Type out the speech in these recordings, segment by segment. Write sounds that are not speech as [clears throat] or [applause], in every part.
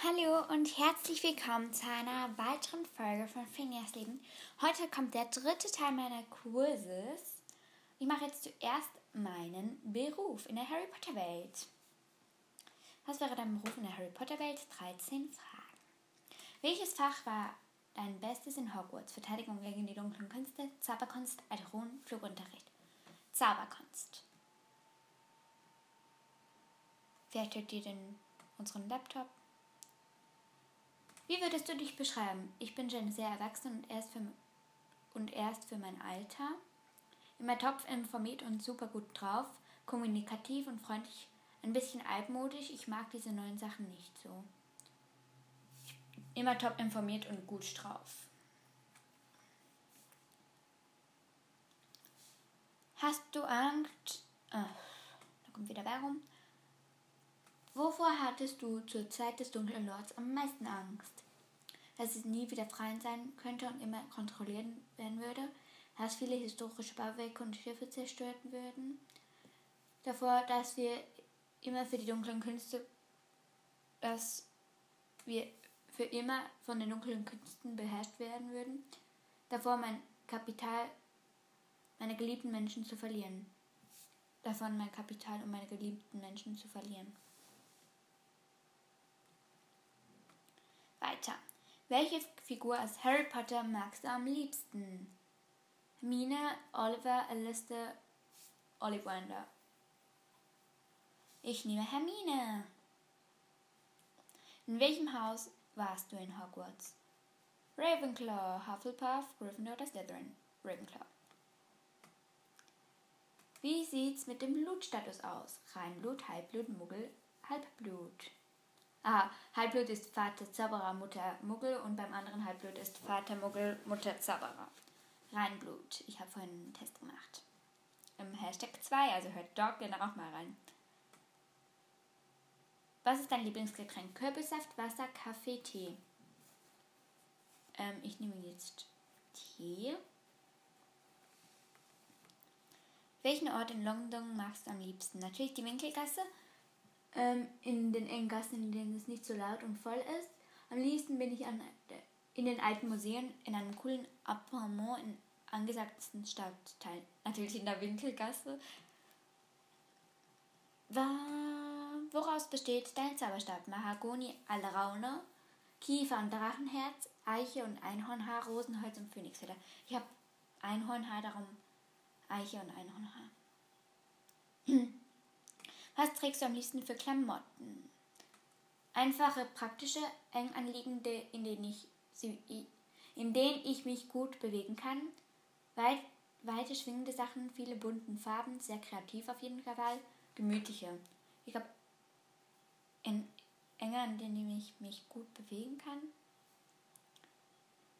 Hallo und herzlich willkommen zu einer weiteren Folge von Phineas Leben. Heute kommt der dritte Teil meiner Kurses. Ich mache jetzt zuerst meinen Beruf in der Harry Potter Welt. Was wäre dein Beruf in der Harry Potter Welt? 13 Fragen. Welches Fach war dein Bestes in Hogwarts? Verteidigung gegen die dunklen Künste, Zauberkunst, Alteron, Flugunterricht. Zauberkunst. Wer stellt dir denn unseren Laptop? Wie würdest du dich beschreiben? Ich bin schon sehr erwachsen und erst für, und erst für mein Alter. Immer top informiert und super gut drauf, kommunikativ und freundlich, ein bisschen altmodisch. Ich mag diese neuen Sachen nicht so. Immer top informiert und gut drauf. Hast du Angst? Ach, da kommt wieder Werbung. Wovor hattest du zur Zeit des Dunklen Lords am meisten Angst? Dass es nie wieder frei sein könnte und immer kontrolliert werden würde, dass viele historische Bauwerke und Schiffe zerstört würden, davor, dass wir immer für die dunklen Künste, dass wir für immer von den dunklen Künsten beherrscht werden würden, davor mein Kapital, meine geliebten Menschen zu verlieren, davon mein Kapital und meine geliebten Menschen zu verlieren. Weiter. Welche Figur aus Harry Potter magst du am liebsten? Hermine, Oliver, Alistair, Ollivander. Ich nehme Hermine. In welchem Haus warst du in Hogwarts? Ravenclaw, Hufflepuff, Gryffindor oder Slytherin? Ravenclaw. Wie sieht's mit dem Blutstatus aus? Reinblut, Halbblut, Muggel, Halbblut. Aha, Halbblut ist Vater Zauberer, Mutter Muggel und beim anderen Halbblut ist Vater Muggel, Mutter Zauberer. Reinblut. Ich habe vorhin einen Test gemacht. Im Hashtag 2, also hört dort gerne auch mal rein. Was ist dein Lieblingsgetränk? Kürbissaft, Wasser, Kaffee, Tee? Ähm, ich nehme jetzt Tee. Welchen Ort in London magst du am liebsten? Natürlich die Winkelgasse ähm, in den engen Gassen, in denen es nicht so laut und voll ist. Am liebsten bin ich an, in den alten Museen, in einem coolen Appartement in angesagtesten Stadtteil. Natürlich in der Winkelgasse. Woraus besteht dein Zauberstab? Mahagoni, Alraune, Kiefer und Drachenherz, Eiche und Einhornhaar, Rosenholz und Phönixfeder. Ich habe Einhornhaar, darum Eiche und Einhornhaar. [clears throat] Was trägst du am liebsten für Klamotten? Einfache, praktische, eng anliegende, in denen ich, in denen ich mich gut bewegen kann. Weit, weite, schwingende Sachen, viele bunten Farben, sehr kreativ auf jeden Fall. Gemütliche. Ich habe enger, in denen ich mich gut bewegen kann.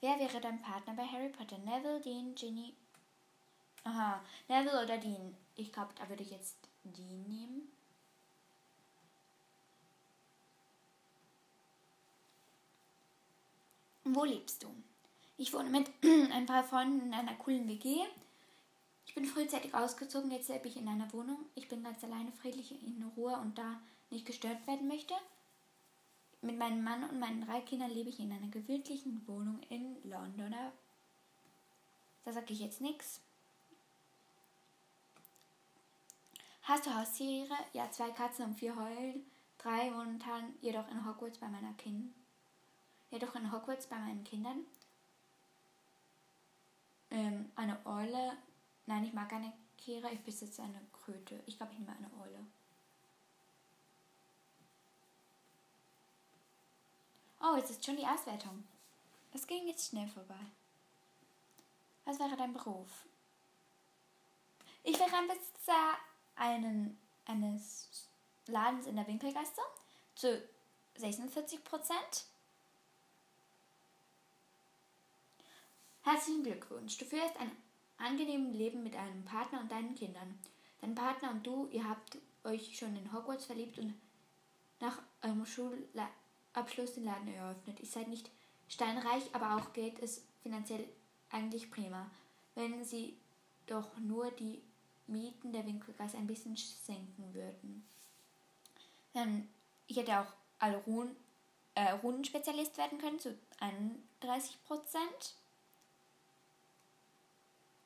Wer wäre dein Partner bei Harry Potter? Neville, Dean, Ginny? Aha, Neville oder Dean? Ich glaube, da würde ich jetzt Dean nehmen. Wo lebst du? Ich wohne mit [clears throat] ein paar Freunden in einer coolen WG. Ich bin frühzeitig ausgezogen, jetzt lebe ich in einer Wohnung. Ich bin ganz alleine, friedlich in Ruhe und da nicht gestört werden möchte. Mit meinem Mann und meinen drei Kindern lebe ich in einer gewöhnlichen Wohnung in London. Da sage ich jetzt nichts. Hast du Haustiere? Ja, zwei Katzen und vier Heulen. Drei momentan jedoch in Hogwarts bei meiner Kind jedoch in Hogwarts bei meinen Kindern. Ähm, eine Eule. Nein, ich mag eine Kehre, ich besitze eine Kröte. Ich glaube, ich nehme eine Eule. Oh, jetzt ist schon die Auswertung. Das ging jetzt schnell vorbei. Was wäre dein Beruf? Ich wäre ein Besitzer einen, eines Ladens in der Winkelgasse zu 46 Prozent. Herzlichen Glückwunsch. Du führst ein angenehmes Leben mit einem Partner und deinen Kindern. Dein Partner und du, ihr habt euch schon in Hogwarts verliebt und nach eurem Schulabschluss den Laden eröffnet. Ihr seid nicht steinreich, aber auch geht es finanziell eigentlich prima. Wenn sie doch nur die Mieten der Winkelgasse ein bisschen senken würden. Dann, ich hätte auch Alrun äh, Rundenspezialist werden können zu 31 Prozent.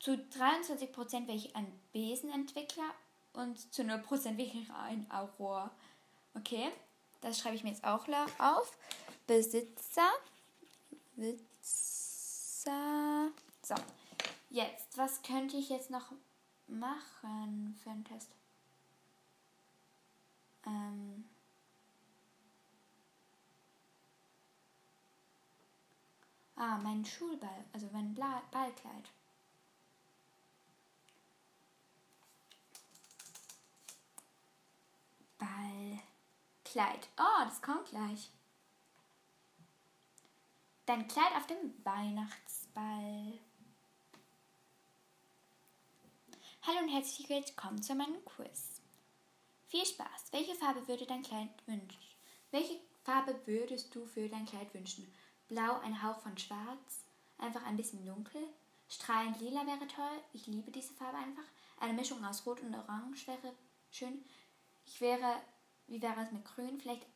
Zu 23 Prozent wäre ich ein Besenentwickler und zu 0 Prozent wäre ich ein Auror. Okay, das schreibe ich mir jetzt auch auf. Besitzer. Besitzer. So, jetzt, was könnte ich jetzt noch machen für einen Test? Ähm. Ah, mein Schulball, also mein Ballkleid. Ballkleid. Oh, das kommt gleich. Dein Kleid auf dem Weihnachtsball. Hallo und herzlich willkommen zu meinem Quiz. Viel Spaß. Welche Farbe würde dein Kleid wünschen? Welche Farbe würdest du für dein Kleid wünschen? Blau, ein Hauch von Schwarz, einfach ein bisschen dunkel. Strahlend lila wäre toll. Ich liebe diese Farbe einfach. Eine Mischung aus Rot und Orange wäre schön. Ich wäre, wie wäre es mit Grün? Vielleicht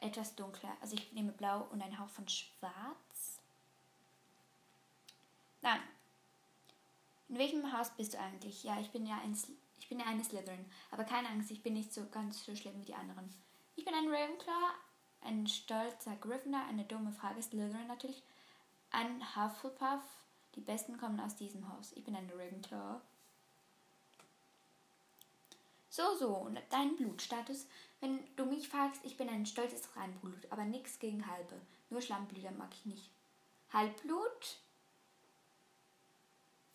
etwas dunkler. Also ich nehme Blau und ein Hauch von Schwarz. Dann, in welchem Haus bist du eigentlich? Ja, ich bin ja ein, ich bin ja eine Slytherin. Aber keine Angst, ich bin nicht so ganz so schlimm wie die anderen. Ich bin ein Ravenclaw, ein stolzer Gryffindor, eine dumme Frage, Slytherin natürlich, ein Hufflepuff. Die Besten kommen aus diesem Haus. Ich bin ein Ravenclaw. So, so, und dein Blutstatus? Wenn du mich fragst, ich bin ein stolzes Reinblut, aber nichts gegen Halbe. Nur Schlammblüter mag ich nicht. Halbblut?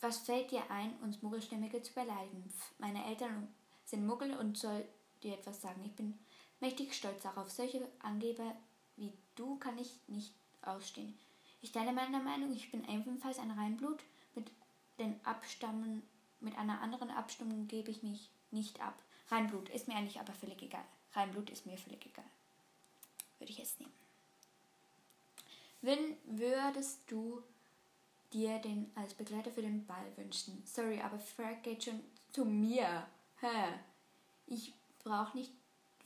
Was fällt dir ein, uns Muggelstämmige zu beleidigen? Meine Eltern sind Muggel und soll dir etwas sagen. Ich bin mächtig stolz darauf. Solche Angeber wie du kann ich nicht ausstehen. Ich teile meine Meinung, ich bin ebenfalls ein Reinblut. Mit den Abstammen, mit einer anderen Abstammung gebe ich mich nicht ab. Reinblut ist mir eigentlich aber völlig egal. Reinblut ist mir völlig egal. Würde ich jetzt nehmen. Wenn würdest du dir den als Begleiter für den Ball wünschen? Sorry, aber Fred geht schon zu mir. Hä? Ich brauche nicht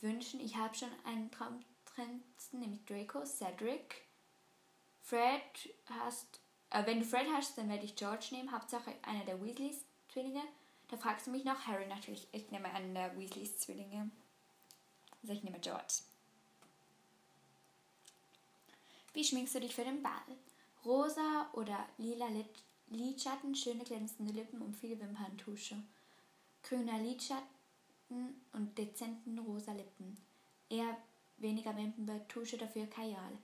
wünschen. Ich habe schon einen Traumtrendsten, nämlich Draco, Cedric. Fred hast, äh, wenn du Fred hast, dann werde ich George nehmen. Hauptsache einer der Weasleys Zwillinge. Da fragst du mich nach Harry natürlich. Ich nehme einen der Weasleys Zwillinge. Also ich nehme George. Wie schminkst du dich für den Ball? Rosa oder lila Lidschatten, schöne glänzende Lippen und viele Wimperntusche. Grüner Lidschatten und dezenten rosa Lippen. Eher weniger Wimperntusche, dafür Kajal.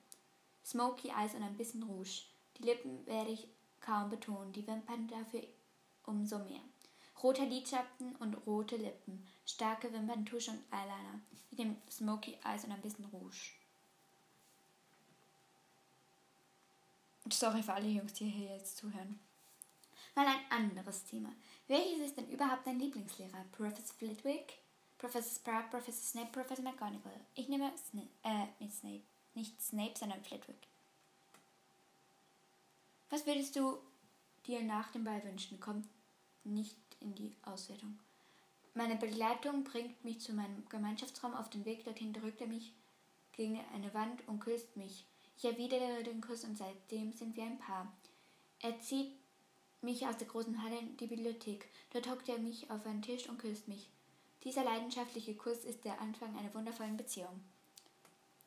Smoky Eyes und ein bisschen Rouge. Die Lippen werde ich kaum betonen, die Wimpern dafür umso mehr. Roter Lidschatten und rote Lippen. Starke Wimperntusche und Eyeliner. Mit dem Smoky Eyes und ein bisschen Rouge. Sorry für alle Jungs, die hier jetzt zuhören. Mal ein anderes Thema. Welches ist denn überhaupt dein Lieblingslehrer? Professor Flitwick, Professor Sprout, Professor Snape, Professor McGonagall? Ich nehme Snape, äh, nicht Snape. Nicht Snape, sondern Flitwick. Was würdest du dir nach dem Ball wünschen? Kommt nicht in die Auswertung. Meine Begleitung bringt mich zu meinem Gemeinschaftsraum. Auf den Weg dorthin drückt er mich gegen eine Wand und küsst mich. Ich erwidere den Kuss und seitdem sind wir ein Paar. Er zieht mich aus der großen Halle in die Bibliothek. Dort hockt er mich auf einen Tisch und küsst mich. Dieser leidenschaftliche Kuss ist der Anfang einer wundervollen Beziehung.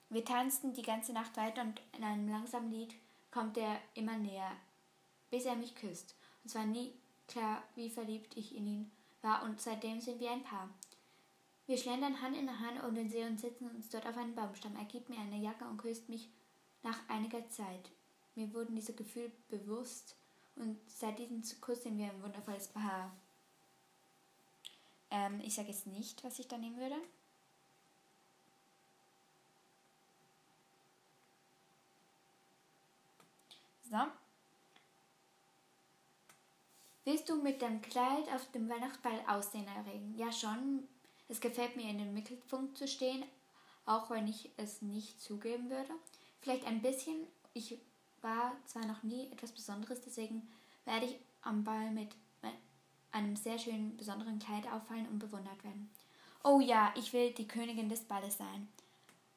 Wir tanzten die ganze Nacht weiter und in einem langsamen Lied kommt er immer näher, bis er mich küsst. Und zwar nie klar, wie verliebt ich in ihn war und seitdem sind wir ein Paar. Wir schlendern Hand in Hand um den See und setzen uns dort auf einen Baumstamm. Er gibt mir eine Jacke und küsst mich nach einiger Zeit. Mir wurden diese Gefühle bewusst und seit diesem Kuss sind wir ein wundervolles Paar. Ähm, ich sage jetzt nicht, was ich da nehmen würde. So. Willst du mit dem Kleid auf dem Weihnachtsball Aussehen erregen? Ja, schon. Es gefällt mir, in den Mittelpunkt zu stehen, auch wenn ich es nicht zugeben würde. Vielleicht ein bisschen. Ich war zwar noch nie etwas Besonderes, deswegen werde ich am Ball mit einem sehr schönen, besonderen Kleid auffallen und bewundert werden. Oh ja, ich will die Königin des Balles sein.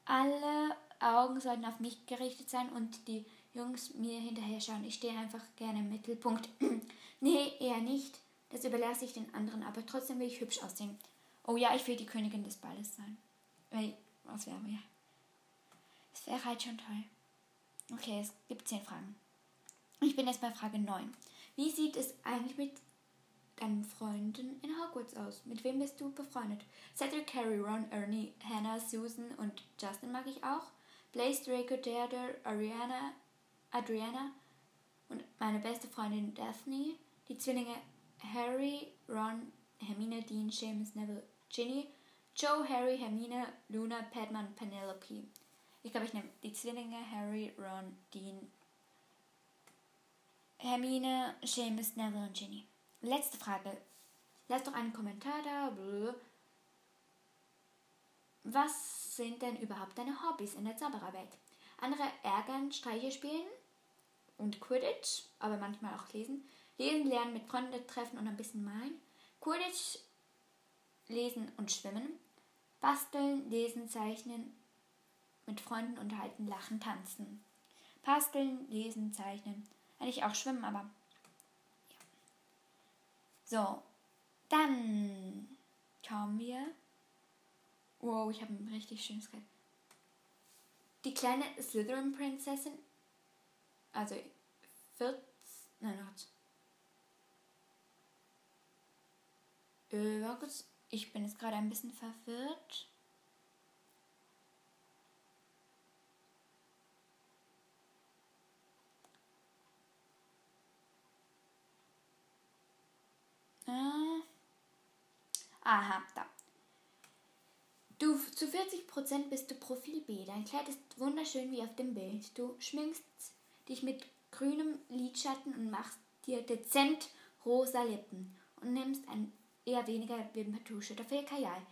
Alle Augen sollten auf mich gerichtet sein und die Jungs mir hinterher schauen. Ich stehe einfach gerne im Mittelpunkt. [clears throat] nee, eher nicht. Das überlasse ich den anderen, aber trotzdem will ich hübsch aussehen. Oh ja, ich will die Königin des Balles sein. Weil, was wäre mir? Es wäre halt schon toll. Okay, es gibt zehn Fragen. Ich bin jetzt bei Frage 9. Wie sieht es eigentlich mit deinen Freunden in Hogwarts aus? Mit wem bist du befreundet? Cedric, Harry, Ron, Ernie, Hannah, Susan und Justin mag ich auch. Blaze, Draco, Theodore, Ariana, Adriana und meine beste Freundin Daphne. Die Zwillinge Harry, Ron, Hermine, Dean, Seamus, Neville, Ginny, Joe, Harry, Hermine, Luna, Padma und Penelope. Ich glaube, ich nehme die Zwillinge Harry, Ron, Dean, Hermine, Seamus, Neville und Ginny. Letzte Frage. Lass doch einen Kommentar da. Was sind denn überhaupt deine Hobbys in der Zaubererwelt? Andere ärgern, Streiche spielen und Quidditch, aber manchmal auch lesen. Lesen, lernen, mit Freunden treffen und ein bisschen malen. Quidditch, lesen und schwimmen. Basteln, lesen, zeichnen, mit Freunden unterhalten, lachen, tanzen. Basteln, lesen, zeichnen. Eigentlich auch schwimmen, aber ja. So, dann kommen wir. Wow, ich habe ein richtig schönes Kleid. Die kleine Slytherin-Prinzessin, also 14, nein, warte. Äh, ich bin jetzt gerade ein bisschen verwirrt. Äh. Aha, da. Du, zu 40% bist du Profil B. Dein Kleid ist wunderschön wie auf dem Bild. Du schminkst dich mit grünem Lidschatten und machst dir dezent rosa Lippen und nimmst ein eher weniger Wimperntusche, dafür Kajal.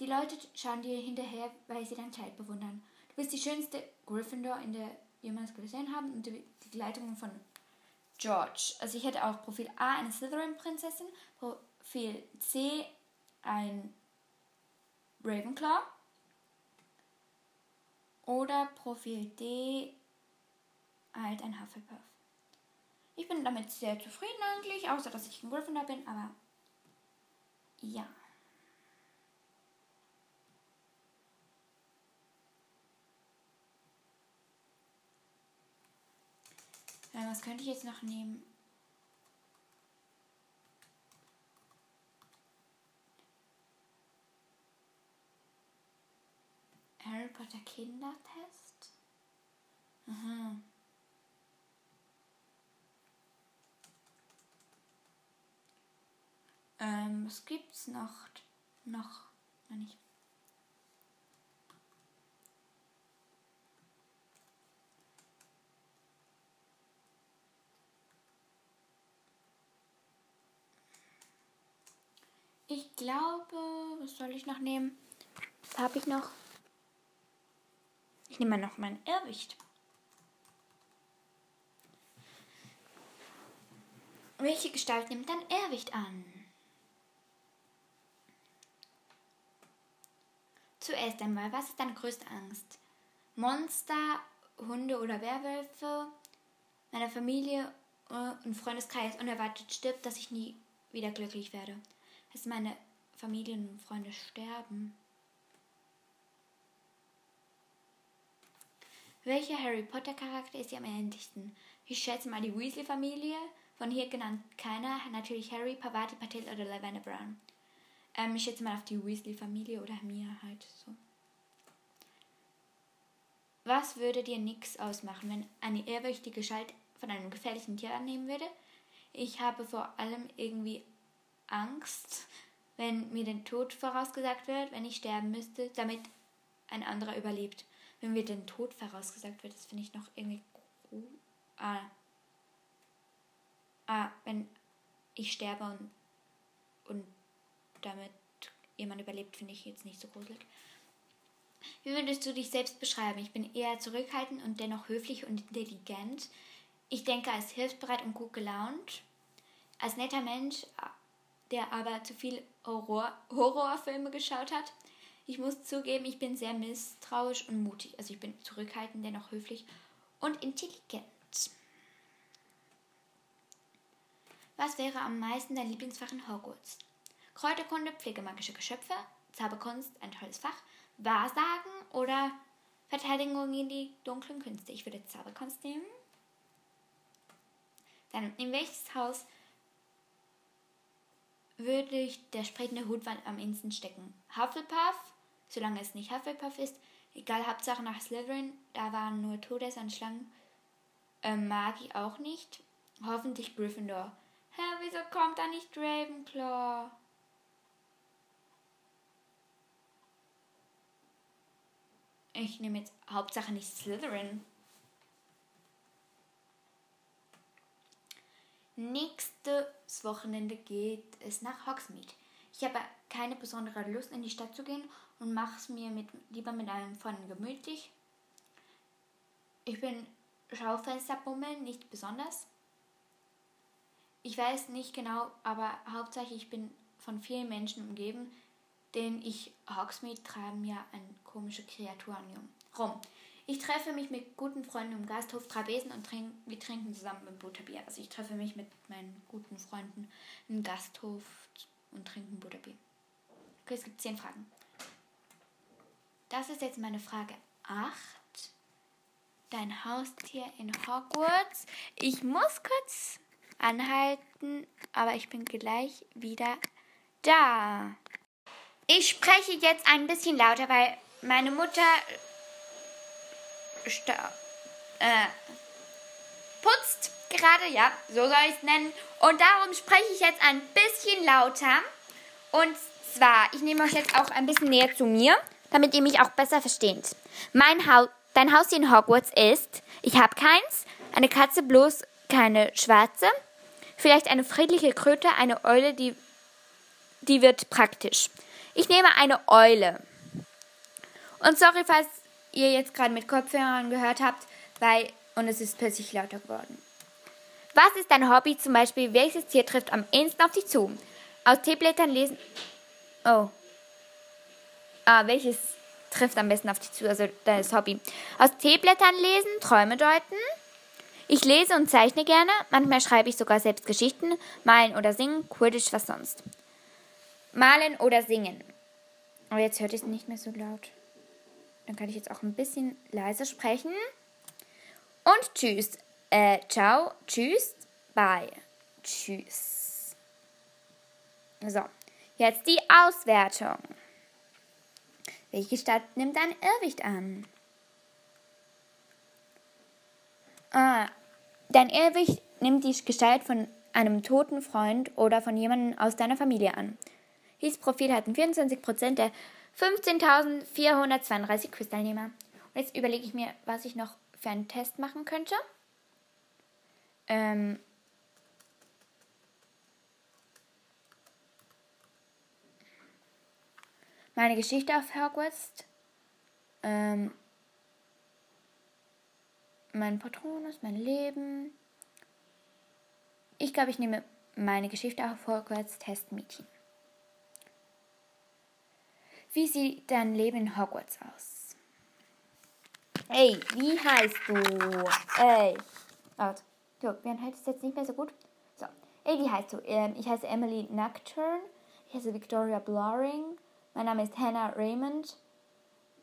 Die Leute schauen dir hinterher, weil sie dein Kleid bewundern. Du bist die schönste Gryffindor, in der jemals gesehen haben und die Begleitung von George. Also ich hätte auch Profil A eine Slytherin-Prinzessin, Profil C ein Ravenclaw oder Profil D halt ein Hufflepuff. Ich bin damit sehr zufrieden eigentlich, außer dass ich ein Gryffindor bin, aber ja. Ja, was könnte ich jetzt noch nehmen? Harry Potter Kindertest? Aha. Ähm, was gibt's noch? Noch, wenn ich. Ich glaube, was soll ich noch nehmen? Habe ich noch? Ich nehme mal noch mein Irrwicht. Welche Gestalt nimmt dein Irrwicht an? Zuerst einmal, was ist deine größte Angst? Monster, Hunde oder Werwölfe? Meiner Familie äh, und Freundeskreis unerwartet stirbt, dass ich nie wieder glücklich werde. Dass meine Familie und Freunde sterben. Welcher Harry Potter Charakter ist dir am ähnlichsten? Ich schätze mal die Weasley-Familie, von hier genannt keiner, natürlich Harry, Pavati Patel oder Lavender Brown. Ähm, ich schätze mal auf die Weasley-Familie oder mir halt so. Was würde dir nichts ausmachen, wenn eine ehrwürdige Gestalt von einem gefährlichen Tier annehmen würde? Ich habe vor allem irgendwie Angst, wenn mir der Tod vorausgesagt wird, wenn ich sterben müsste, damit ein anderer überlebt. Wenn mir den Tod vorausgesagt wird, das finde ich noch irgendwie. Ah. Ah, wenn ich sterbe und, und damit jemand überlebt, finde ich jetzt nicht so gruselig. Wie würdest du dich selbst beschreiben? Ich bin eher zurückhaltend und dennoch höflich und intelligent. Ich denke als hilfsbereit und gut gelaunt. Als netter Mensch, der aber zu viel Horror Horrorfilme geschaut hat. Ich muss zugeben, ich bin sehr misstrauisch und mutig. Also ich bin zurückhaltend, dennoch höflich und intelligent. Was wäre am meisten dein Lieblingsfach in Hogwarts? Kräuterkunde, pflegemagische Geschöpfe, Zauberkunst, ein tolles Fach, Wahrsagen oder Verteidigung gegen die dunklen Künste. Ich würde Zauberkunst nehmen. Dann, in welches Haus würde ich der sprechende Hutwand am ehesten stecken? Hufflepuff, solange es nicht Hufflepuff ist. Egal, Hauptsache nach Slytherin, da waren nur Todesanschlangen. Ähm, mag ich auch nicht. Hoffentlich Gryffindor. Hä, wieso kommt da nicht Ravenclaw? Ich nehme jetzt Hauptsache nicht Slytherin. Nächstes Wochenende geht es nach Hogsmeade. Ich habe keine besondere Lust, in die Stadt zu gehen und mache es mir mit, lieber mit einem Freund gemütlich. Ich bin Schaufensterbummel, nicht besonders. Ich weiß nicht genau, aber hauptsächlich ich bin von vielen Menschen umgeben, denen ich Hogsmeade treiben ja eine komische Kreatur rum. Ich treffe mich mit guten Freunden im Gasthof Trabesen und trink, wir trinken zusammen ein Butterbier. Also ich treffe mich mit meinen guten Freunden im Gasthof und trinken Butterbier. Okay, es gibt zehn Fragen. Das ist jetzt meine Frage 8. Dein Haustier in Hogwarts. Ich muss kurz anhalten, aber ich bin gleich wieder da. Ich spreche jetzt ein bisschen lauter, weil meine Mutter äh, putzt gerade, ja, so soll ich es nennen. Und darum spreche ich jetzt ein bisschen lauter. Und zwar, ich nehme euch jetzt auch ein bisschen näher zu mir, damit ihr mich auch besser versteht. Mein Haus, dein Haus in Hogwarts ist, ich habe keins, eine Katze bloß keine schwarze, vielleicht eine friedliche Kröte, eine Eule, die, die wird praktisch. Ich nehme eine Eule. Und sorry, falls ihr jetzt gerade mit Kopfhörern gehört habt, weil und es ist plötzlich lauter geworden. Was ist dein Hobby zum Beispiel? Welches Tier trifft am ehesten auf dich zu? Aus Teeblättern lesen. Oh. Ah, welches trifft am besten auf dich zu? Also dein Hobby. Aus Teeblättern lesen, Träume deuten. Ich lese und zeichne gerne. Manchmal schreibe ich sogar selbst Geschichten. Malen oder singen. Quidditch, was sonst. Malen oder singen. Aber jetzt hört es nicht mehr so laut. Dann kann ich jetzt auch ein bisschen leiser sprechen. Und tschüss. Äh, ciao, tschüss, bye. Tschüss. So, jetzt die Auswertung. Welche Stadt nimmt ein Irrwicht an? Ah, dein Irrwicht nimmt die Gestalt von einem toten Freund oder von jemandem aus deiner Familie an. Dieses Profil hatten 24% der 15.432 Quizteilnehmer. Und jetzt überlege ich mir, was ich noch für einen Test machen könnte. Ähm meine Geschichte auf Hogwarts. Ähm mein Patronus, mein Leben. Ich glaube, ich nehme meine Geschichte auf Hogwarts Testmädchen. Wie sieht dein Leben in Hogwarts aus? Ey, wie heißt du? Ey. Warte. So, mir halt es jetzt nicht mehr so gut. So. Ey, wie heißt du? Ähm, ich heiße Emily Nocturne. Ich heiße Victoria Bloring. Mein Name ist Hannah Raymond.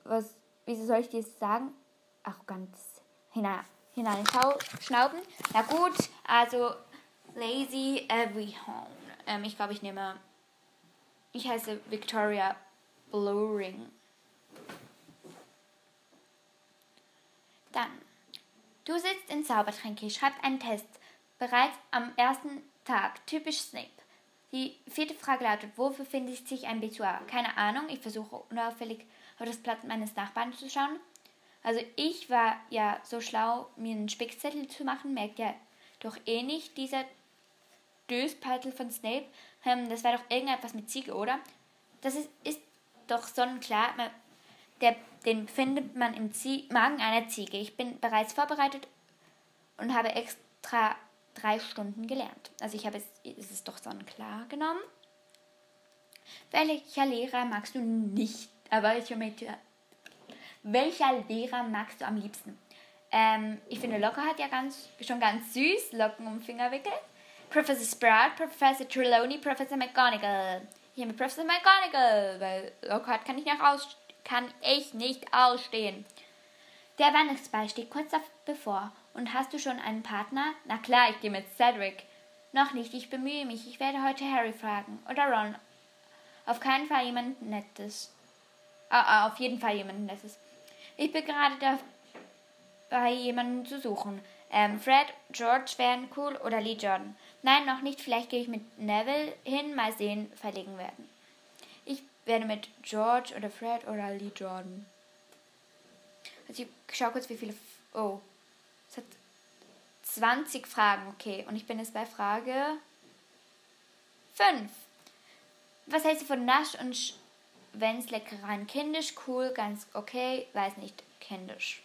Was, wieso soll ich dir das sagen? Arroganz. Hinein, hinein schnauben. Na gut, also Lazy Every Home. Ähm, ich glaube, ich nehme. Ich heiße Victoria Blurring. Dann, du sitzt in Zaubertränke, schreibst einen Test. Bereits am ersten Tag. Typisch Snape. Die vierte Frage lautet, wo befindet sich ein Betuar? Keine Ahnung, ich versuche unauffällig auf das Blatt meines Nachbarn zu schauen. Also ich war ja so schlau, mir einen Spickzettel zu machen, merkt ja doch eh nicht dieser Döspeitel von Snape. Ähm, das war doch irgendetwas mit Ziege, oder? Das ist, ist doch sonnenklar. Der, den findet man im Zie Magen einer Ziege. Ich bin bereits vorbereitet und habe extra drei Stunden gelernt. Also ich habe es, es doch sonnenklar genommen. Welcher Lehrer magst du nicht? welcher, welcher Lehrer magst du am liebsten? Ähm, ich finde Locker hat ja ganz, schon ganz süß, Locken um Fingerwickel. Professor Sprout, Professor Trelawney, Professor McGonagall. Hier mit Professor McGonagall, weil Lockhart kann ich, nicht aus, kann ich nicht ausstehen. Der Weihnachtsball steht kurz bevor. Und hast du schon einen Partner? Na klar, ich gehe mit Cedric. Noch nicht, ich bemühe mich. Ich werde heute Harry fragen. Oder Ron. Auf keinen Fall jemand Nettes. Ah, auf jeden Fall jemand Nettes. Ich bin gerade dabei, jemanden zu suchen. Ähm, Fred, George wären cool oder Lee Jordan. Nein, noch nicht. Vielleicht gehe ich mit Neville hin. Mal sehen, verlegen werden. Ich werde mit George oder Fred oder Lee Jordan. Also ich schau kurz, wie viele. Oh. Es hat 20 Fragen, okay. Und ich bin jetzt bei Frage 5. Was hältst du von Nasch und Wenn's Leckereien? Kindisch, cool, ganz okay, weiß nicht, kindisch.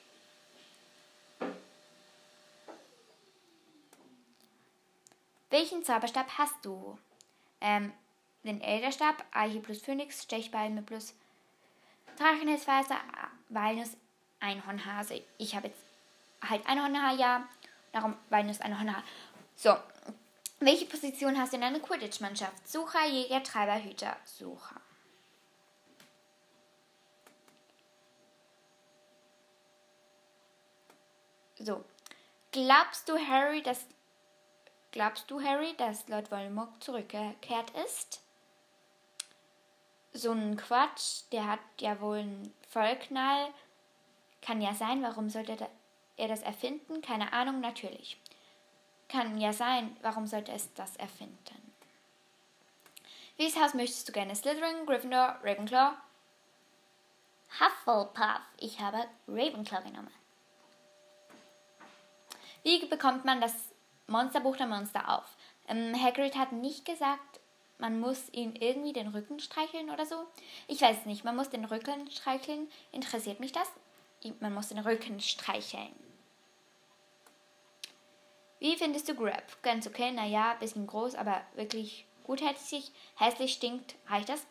Welchen Zauberstab hast du? Ähm, den Elderstab, Eiche plus Phönix, Stechbalme plus Drachenhelsfaser, Walnuss, Einhornhase. Ich habe jetzt halt Einhornhaar, ja. Darum Walnuss, Einhornhaar. So. Welche Position hast du in einer Quidditch-Mannschaft? Sucher, Jäger, Treiber, Hüter. Sucher. So. Glaubst du, Harry, dass glaubst du, Harry, dass Lord Voldemort zurückgekehrt ist? So ein Quatsch, der hat ja wohl einen Vollknall. Kann ja sein, warum sollte er das erfinden? Keine Ahnung, natürlich. Kann ja sein, warum sollte es das erfinden? Welches Haus möchtest du gerne? Slytherin, Gryffindor, Ravenclaw? Hufflepuff. Ich habe Ravenclaw genommen. Wie bekommt man das Monsterbuch der Monster auf? Ähm, Hagrid hat nicht gesagt, man muss ihn irgendwie den Rücken streicheln oder so. Ich weiß es nicht. Man muss den Rücken streicheln. Interessiert mich das? Man muss den Rücken streicheln. Wie findest du Grab? Ganz okay, naja, bisschen groß, aber wirklich gutherzig. Hässlich stinkt, reicht das?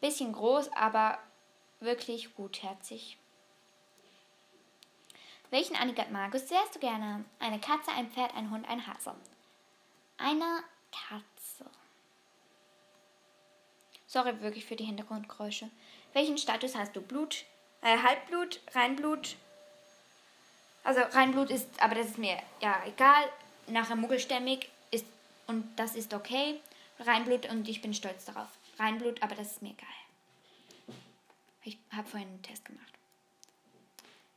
Bisschen groß, aber wirklich gutherzig. Welchen Anigat Magus wärst du gerne? Eine Katze, ein Pferd, ein Hund, ein Hase. Eine Katze. Sorry wirklich für die Hintergrundgeräusche. Welchen Status hast du? Blut, äh, Halbblut, Reinblut? Also Reinblut ist, aber das ist mir ja egal. Nachher muggelstämmig ist und das ist okay. Reinblut und ich bin stolz darauf. Reinblut, aber das ist mir egal. Ich habe vorhin einen Test gemacht.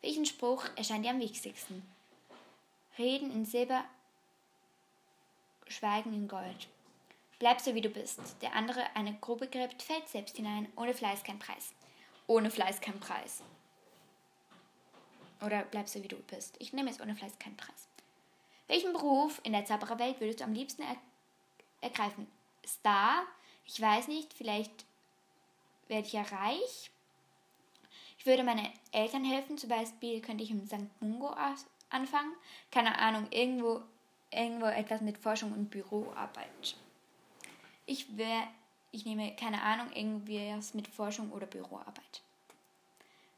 Welchen Spruch erscheint dir am wichtigsten? Reden in Silber, Schweigen in Gold. Bleib so wie du bist. Der andere eine Grube gräbt, fällt selbst hinein. Ohne Fleiß kein Preis. Ohne Fleiß kein Preis. Oder bleib so wie du bist. Ich nehme jetzt ohne Fleiß keinen Preis. Welchen Beruf in der Zaubererwelt würdest du am liebsten er ergreifen? Star? Ich weiß nicht, vielleicht werde ich ja reich. Würde meinen Eltern helfen, zum Beispiel könnte ich im St. Mungo anfangen. Keine Ahnung, irgendwo, irgendwo etwas mit Forschung und Büroarbeit. Ich wäre, ich nehme, keine Ahnung, irgendwie was mit Forschung oder Büroarbeit.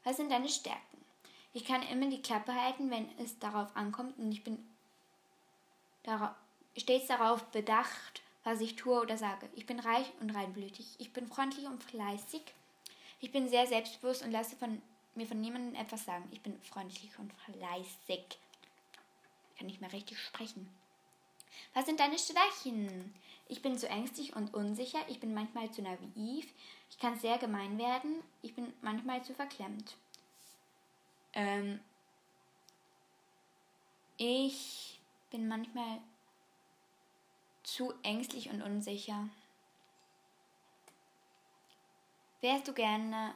Was sind deine Stärken? Ich kann immer die Klappe halten, wenn es darauf ankommt und ich bin stets darauf bedacht, was ich tue oder sage. Ich bin reich und reinblütig. Ich bin freundlich und fleißig. Ich bin sehr selbstbewusst und lasse von, mir von niemandem etwas sagen. Ich bin freundlich und fleißig. Ich kann nicht mehr richtig sprechen. Was sind deine Schwächen? Ich bin zu ängstlich und unsicher. Ich bin manchmal zu naiv. Ich kann sehr gemein werden. Ich bin manchmal zu verklemmt. Ähm, ich bin manchmal zu ängstlich und unsicher. Wärst du gerne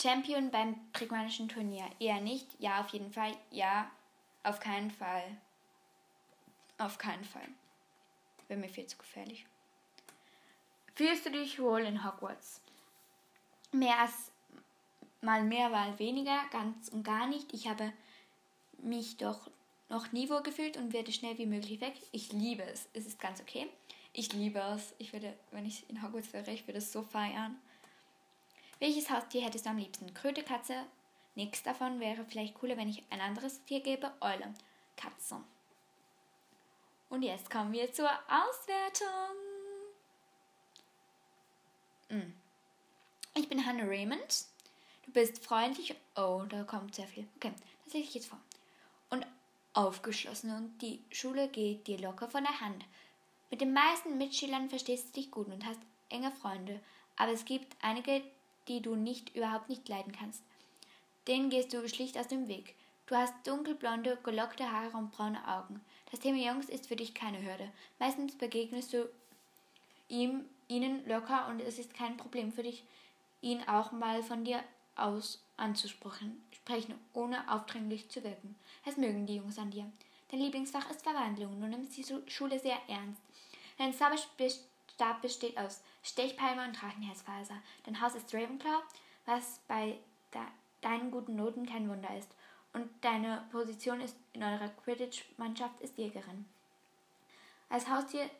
Champion beim prigmanischen Turnier? Eher nicht. Ja, auf jeden Fall. Ja, auf keinen Fall. Auf keinen Fall. Wäre mir viel zu gefährlich. Fühlst du dich wohl in Hogwarts? Mehr als mal mehr, mal weniger, ganz und gar nicht. Ich habe mich doch noch nie wohl gefühlt und werde schnell wie möglich weg. Ich liebe es. Es ist ganz okay. Ich liebe es. Ich würde, wenn ich in Hogwarts wäre, ich würde es so feiern. Welches Haustier hättest du am liebsten? Kröte, Katze? Nichts davon wäre vielleicht cooler, wenn ich ein anderes Tier gebe. Eule. Katze. Und jetzt kommen wir zur Auswertung. Hm. Ich bin Hannah Raymond. Du bist freundlich. Oh, da kommt sehr viel. Okay, das lese ich jetzt vor. Und aufgeschlossen und die Schule geht dir locker von der Hand. Mit den meisten Mitschülern verstehst du dich gut und hast enge Freunde, aber es gibt einige, die du nicht überhaupt nicht leiden kannst. Denen gehst du schlicht aus dem Weg. Du hast dunkelblonde, gelockte Haare und braune Augen. Das Thema Jungs ist für dich keine Hürde. Meistens begegnest du ihm, ihnen locker und es ist kein Problem für dich, ihn auch mal von dir aus anzusprechen, sprechen, ohne aufdringlich zu wirken. Es mögen die Jungs an dir. Dein Lieblingsfach ist Verwandlung. Du nimmst die Schule sehr ernst. Dein Zauberstab besteht aus Stechpalme und Drachenherzfaser. Dein Haus ist Ravenclaw, was bei de deinen guten Noten kein Wunder ist. Und deine Position ist in eurer Quidditch-Mannschaft ist Jägerin. Als Haustier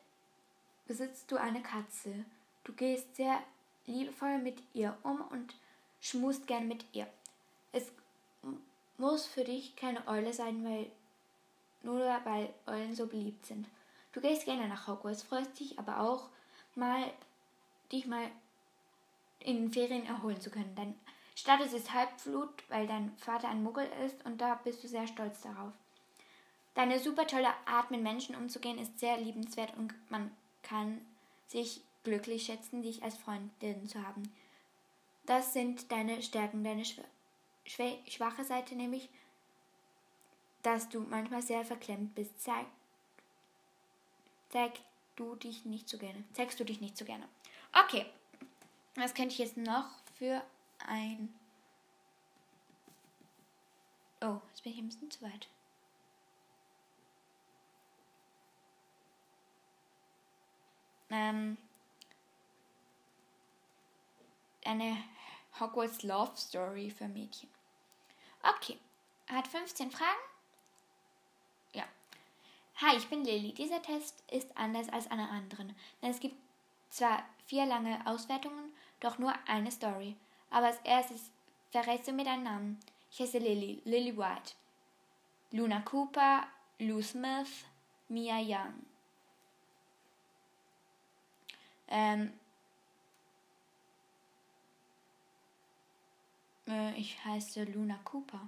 besitzt du eine Katze. Du gehst sehr liebevoll mit ihr um und schmust gern mit ihr. Es muss für dich keine Eule sein, weil nur weil Eulen so beliebt sind. Du gehst gerne nach Hogwarts, freust dich aber auch mal, dich mal in den Ferien erholen zu können. Dein Status ist Halbflut, weil dein Vater ein Muggel ist und da bist du sehr stolz darauf. Deine super tolle Art, mit Menschen umzugehen, ist sehr liebenswert und man kann sich glücklich schätzen, dich als Freundin zu haben. Das sind deine Stärken, deine schw schwache Seite nämlich, dass du manchmal sehr verklemmt bist. Zeig, zeig du dich nicht so gerne. Zeigst du dich nicht so gerne. Okay. Was könnte ich jetzt noch für ein. Oh, jetzt bin ich ein bisschen zu weit. Ähm, eine Hogwarts Love Story für Mädchen. Okay, hat 15 Fragen. Ja. Hi, ich bin Lilly. Dieser Test ist anders als alle anderen, es gibt zwar vier lange Auswertungen, doch nur eine Story. Aber als erstes verrätst du mir deinen Namen. Ich heiße Lily, Lily White. Luna Cooper, Lou Smith, Mia Young. Ähm, äh, ich heiße Luna Cooper.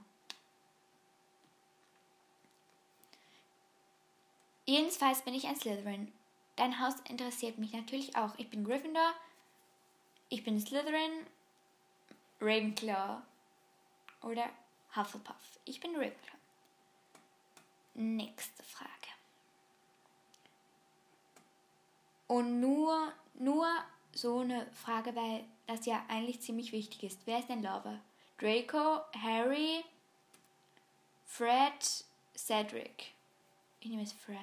Jedenfalls bin ich ein Slytherin. Dein Haus interessiert mich natürlich auch. Ich bin Gryffindor, ich bin Slytherin Ravenclaw oder Hufflepuff. Ich bin Ravenclaw. Nächste Frage. Und nur, nur so eine Frage, weil das ja eigentlich ziemlich wichtig ist. Wer ist dein Lover? Draco, Harry, Fred, Cedric. Ich nehme es Fred.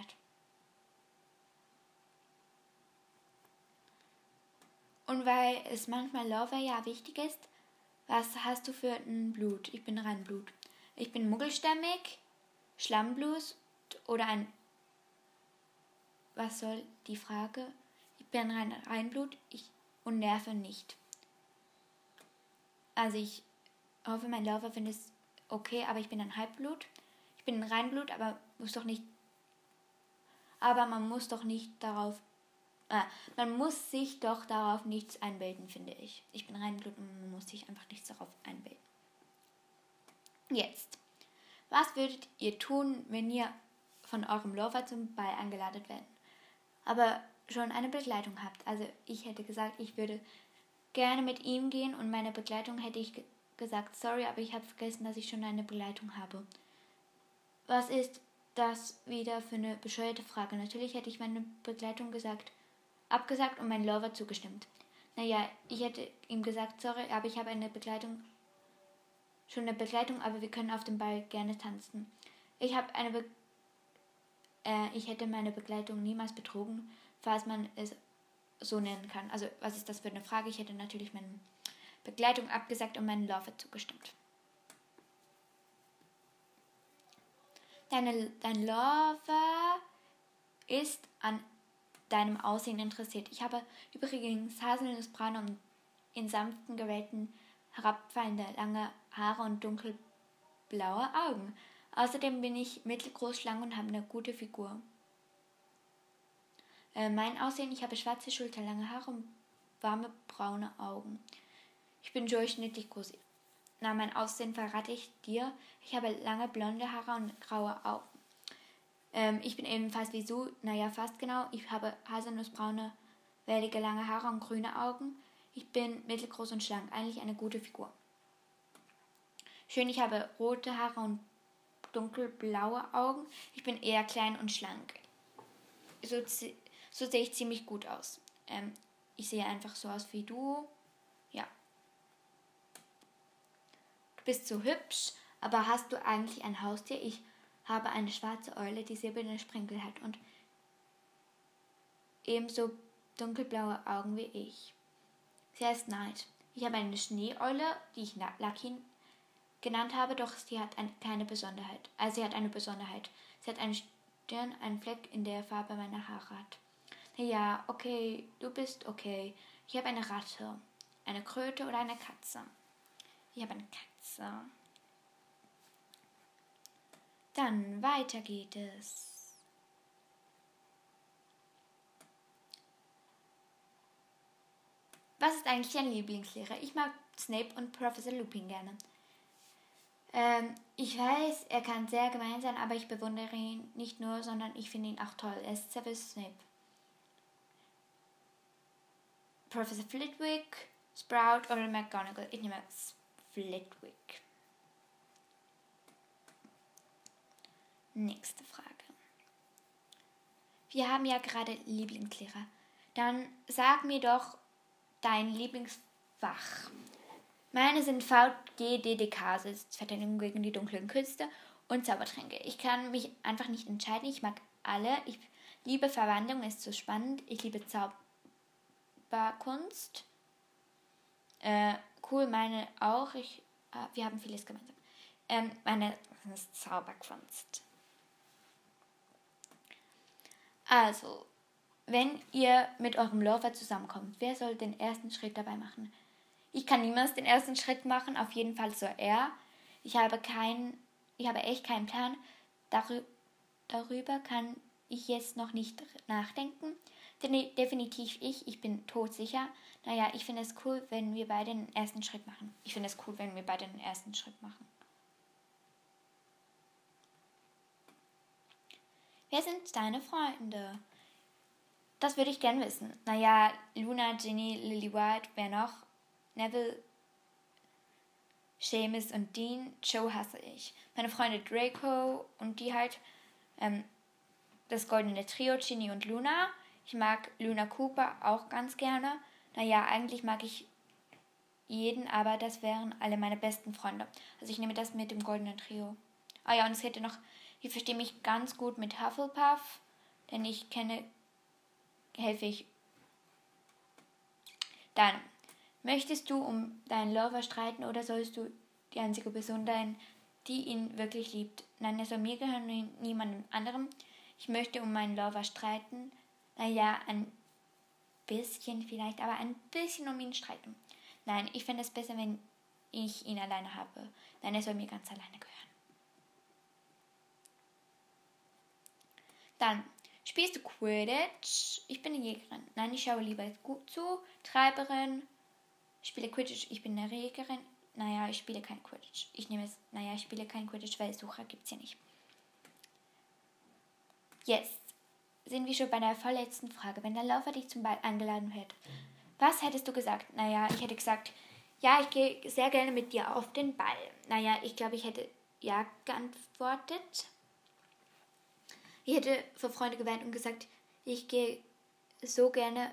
Und weil es manchmal Lover ja wichtig ist, was hast du für ein Blut? Ich bin Reinblut. Ich bin muggelstämmig, Schlammblut oder ein. Was soll die Frage? Ich bin rein Reinblut ich, und nerve nicht. Also ich hoffe, mein Laufer findet es okay, aber ich bin ein Halbblut. Ich bin ein Reinblut, aber muss doch nicht. Aber man muss doch nicht darauf Ah, man muss sich doch darauf nichts einbilden, finde ich. Ich bin Reinblut und man muss sich einfach nichts darauf einbilden. Jetzt. Was würdet ihr tun, wenn ihr von eurem Lover zum Ball eingeladen werdet, aber schon eine Begleitung habt? Also ich hätte gesagt, ich würde gerne mit ihm gehen und meine Begleitung hätte ich gesagt, sorry, aber ich habe vergessen, dass ich schon eine Begleitung habe. Was ist das wieder für eine bescheuerte Frage? Natürlich hätte ich meine Begleitung gesagt, abgesagt und mein Lover zugestimmt. Naja, ich hätte ihm gesagt, sorry, aber ich habe eine Begleitung, schon eine Begleitung, aber wir können auf dem Ball gerne tanzen. Ich habe eine Be äh, ich hätte meine Begleitung niemals betrogen, falls man es so nennen kann. Also, was ist das für eine Frage? Ich hätte natürlich meine Begleitung abgesagt und meinen Lover zugestimmt. Deine, dein Lover ist an deinem Aussehen interessiert. Ich habe übrigens haselnussbraune und in sanften Geräten herabfallende lange Haare und dunkelblaue Augen. Außerdem bin ich mittelgroß, schlank und habe eine gute Figur. Äh, mein Aussehen, ich habe schwarze Schulter, lange Haare und warme braune Augen. Ich bin durchschnittlich groß. Na, mein Aussehen verrate ich dir. Ich habe lange blonde Haare und graue Augen. Ähm, ich bin ebenfalls wie Sue, naja, fast genau. Ich habe haselnussbraune, wellige, lange Haare und grüne Augen. Ich bin mittelgroß und schlank, eigentlich eine gute Figur. Schön, ich habe rote Haare und dunkelblaue Augen. Ich bin eher klein und schlank. So, so sehe ich ziemlich gut aus. Ähm, ich sehe einfach so aus wie du. Ja. Du bist so hübsch, aber hast du eigentlich ein Haustier? Ich habe eine schwarze Eule, die silberne Sprenkel hat und ebenso dunkelblaue Augen wie ich. Sie heißt Neid. Ich habe eine Schneeeule, die ich Lucky genannt habe, doch sie hat eine, keine Besonderheit. Also sie hat eine Besonderheit. Sie hat eine Stirn, einen Fleck, in der Farbe meiner Haare hat. Ja, okay, du bist okay. Ich habe eine Ratte, eine Kröte oder eine Katze. Ich habe eine Katze. Dann weiter geht es. Was ist eigentlich dein Lieblingslehrer? Ich mag Snape und Professor Lupin gerne. Ähm, ich weiß, er kann sehr gemein sein, aber ich bewundere ihn nicht nur, sondern ich finde ihn auch toll. Er ist Severus Snape. Professor Flitwick, Sprout oder McGonagall? Ich nehme Flitwick. Nächste Frage. Wir haben ja gerade Lieblingslehrer. Dann sag mir doch dein Lieblingsfach. Meine sind VGDDK, also Verteidigung gegen die dunklen Künste und Zaubertränke. Ich kann mich einfach nicht entscheiden. Ich mag alle. Ich liebe Verwandlung, ist so spannend. Ich liebe Zauberkunst. Äh, cool, meine auch. Ich, äh, wir haben vieles gemeinsam. Ähm, meine ist Zauberkunst. Also, wenn ihr mit eurem Lover zusammenkommt, wer soll den ersten Schritt dabei machen? Ich kann niemals den ersten Schritt machen, auf jeden Fall so er. Ich habe keinen, ich habe echt keinen Plan. Darü darüber kann ich jetzt noch nicht nachdenken. Definitiv ich, ich bin todsicher. Naja, ich finde es cool, wenn wir beide den ersten Schritt machen. Ich finde es cool, wenn wir beide den ersten Schritt machen. Wer sind deine Freunde? Das würde ich gern wissen. Naja, Luna, Ginny, Lily White, wer noch? Neville, Seamus und Dean. Joe hasse ich. Meine Freunde Draco und die halt. Ähm, das goldene Trio, Ginny und Luna. Ich mag Luna Cooper auch ganz gerne. Naja, eigentlich mag ich jeden, aber das wären alle meine besten Freunde. Also ich nehme das mit dem goldenen Trio. Ah ja, und es hätte noch ich verstehe mich ganz gut mit Hufflepuff, denn ich kenne, helfe ich. Dann, möchtest du um deinen Lover streiten oder sollst du die einzige Person sein, die ihn wirklich liebt? Nein, er soll mir gehören, niemandem anderem. Ich möchte um meinen Lover streiten. Naja, ein bisschen vielleicht, aber ein bisschen um ihn streiten. Nein, ich finde es besser, wenn ich ihn alleine habe. Nein, er soll mir ganz alleine gehören. Dann spielst du Quidditch. Ich bin eine Jägerin. Nein, ich schaue lieber gut zu. Treiberin. Spiele Quidditch. Ich bin eine Jägerin. Naja, ich spiele kein Quidditch. Ich nehme es. Naja, ich spiele kein Quidditch, weil Sucher gibt es hier nicht. Jetzt sind wir schon bei der vorletzten Frage. Wenn der Laufer dich zum Ball eingeladen hätte, was hättest du gesagt? Naja, ich hätte gesagt, ja, ich gehe sehr gerne mit dir auf den Ball. Naja, ich glaube, ich hätte ja geantwortet. Ich hätte vor Freunde geweint und gesagt, ich gehe so gerne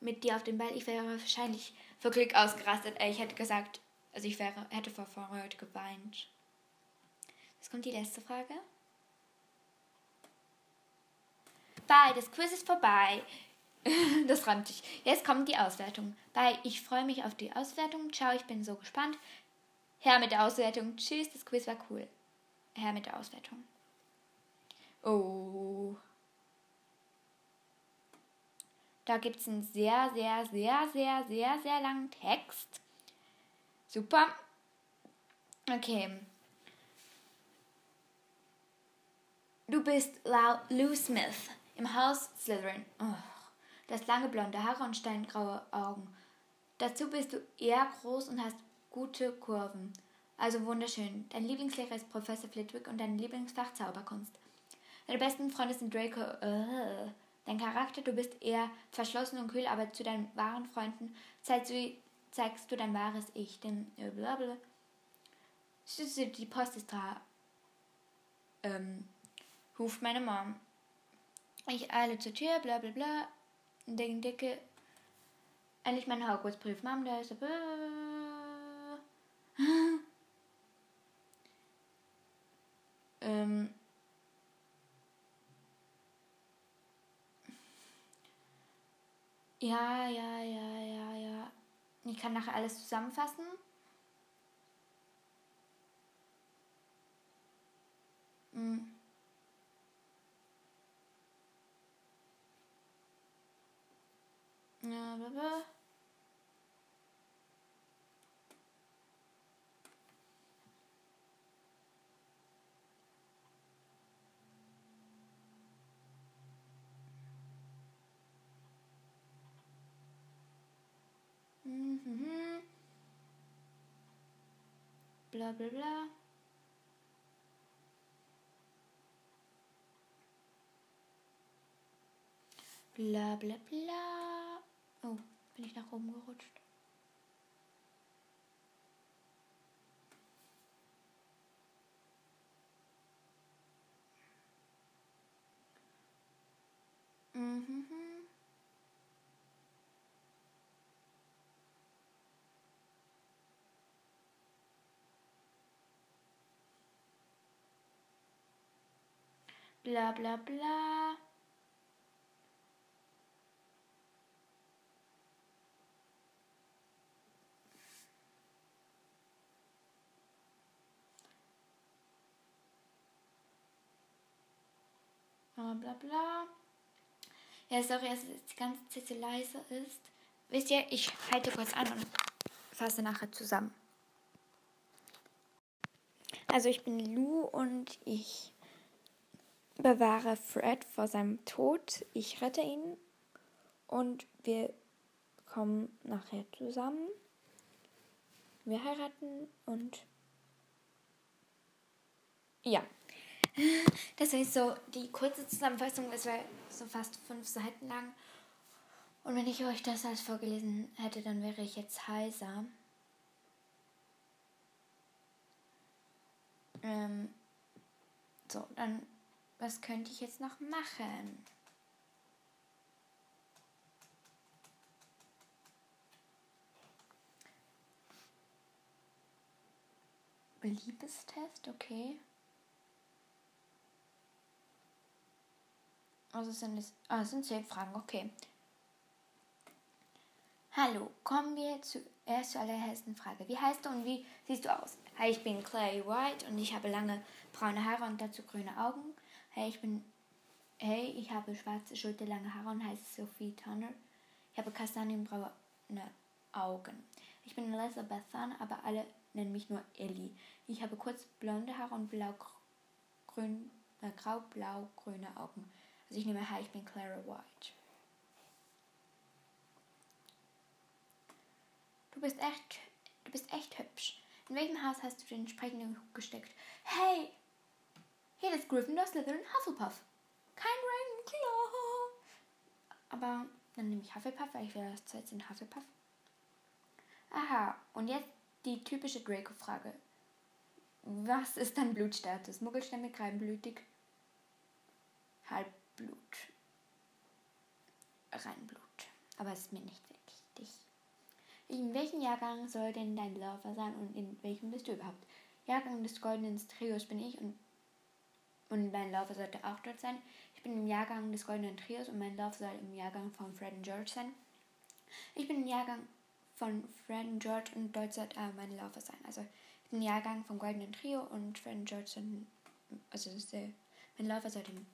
mit dir auf den Ball. Ich wäre wahrscheinlich vor Glück ausgerastet. Ich hätte gesagt, also ich wäre, hätte vor Freude geweint. Jetzt kommt die letzte Frage. Bye, das Quiz ist vorbei. [laughs] das reimt sich. Jetzt kommt die Auswertung. Bye, ich freue mich auf die Auswertung. Ciao, ich bin so gespannt. Herr mit der Auswertung. Tschüss, das Quiz war cool. Herr mit der Auswertung. Oh. Da gibt es einen sehr, sehr, sehr, sehr, sehr, sehr langen Text. Super. Okay. Du bist Lou Smith im Haus Slytherin. Oh, du hast lange blonde Haare und steingraue Augen. Dazu bist du eher groß und hast gute Kurven. Also wunderschön. Dein Lieblingslehrer ist Professor Flitwick und dein Lieblingsfach Zauberkunst. Deine besten Freunde sind Draco. Uh, dein Charakter, du bist eher verschlossen und kühl, aber zu deinen wahren Freunden zeigst du, zeigst du dein wahres Ich. Denn äh, blablabla. Die Post ist da. Ähm, ruft meine Mom. Ich eile zur Tür, bla bla bla. Denke, dicke. Endlich mein Hogwarts-Brief. Mom, da ist er. [laughs] ähm. Ja, ja, ja, ja, ja. Ich kann nachher alles zusammenfassen. Mhm. Ja, bla Mhm. Bla bla bla. Bla bla bla. Oh, bin ich nach oben gerutscht. Mhm. Bla bla bla. bla bla. Ja, sorry, dass es die ganze Zeit so leise ist. Wisst ihr, ich halte kurz an und fasse nachher zusammen. Also ich bin Lou und ich bewahre Fred vor seinem Tod. Ich rette ihn und wir kommen nachher zusammen. Wir heiraten und ja. Das ist so die kurze Zusammenfassung. Es war so fast fünf Seiten lang. Und wenn ich euch das alles vorgelesen hätte, dann wäre ich jetzt heiser. Ähm, so, dann, was könnte ich jetzt noch machen? Liebestest, okay. Also sind es, ah, es sind zehn Fragen, okay. Hallo, kommen wir zuerst zur allerersten Frage. Wie heißt du und wie siehst du aus? Hi, ich bin Clay White und ich habe lange braune Haare und dazu grüne Augen. Hey, ich bin Hey, ich habe schwarze schulterlange Haare und heiße Sophie Turner. Ich habe kastanienbraune Augen. Ich bin Elizabeth Thun, aber alle nennen mich nur Ellie. Ich habe kurz blonde Haare und blau-grün, äh, grau-blau-grüne Augen. Also ich nehme Hi, ich bin Clara White. Du bist echt, du bist echt hübsch. In welchem Haus hast du den entsprechenden Hut gesteckt? Hey, hier ist Gryffindor, Slytherin, Hufflepuff. Kein Ravenclaw. Aber dann nehme ich Hufflepuff, weil ich will das Zeit sind Hufflepuff. Aha, und jetzt die typische Draco-Frage. Was ist dein Blutstatus? Muggelstämmig, reinblütig, halb Blut. Rein Blut. Aber es ist mir nicht wichtig. In welchem Jahrgang soll denn dein Lover sein und in welchem bist du überhaupt? Jahrgang des goldenen Trios bin ich und, und mein Lover sollte auch dort sein. Ich bin im Jahrgang des goldenen Trios und mein Lover soll im Jahrgang von Fred und George sein. Ich bin im Jahrgang von Fred und George und dort sollte äh, mein Lover sein. Also ich bin im Jahrgang vom goldenen Trio und Fred und George sind, also der, mein Lover sollte im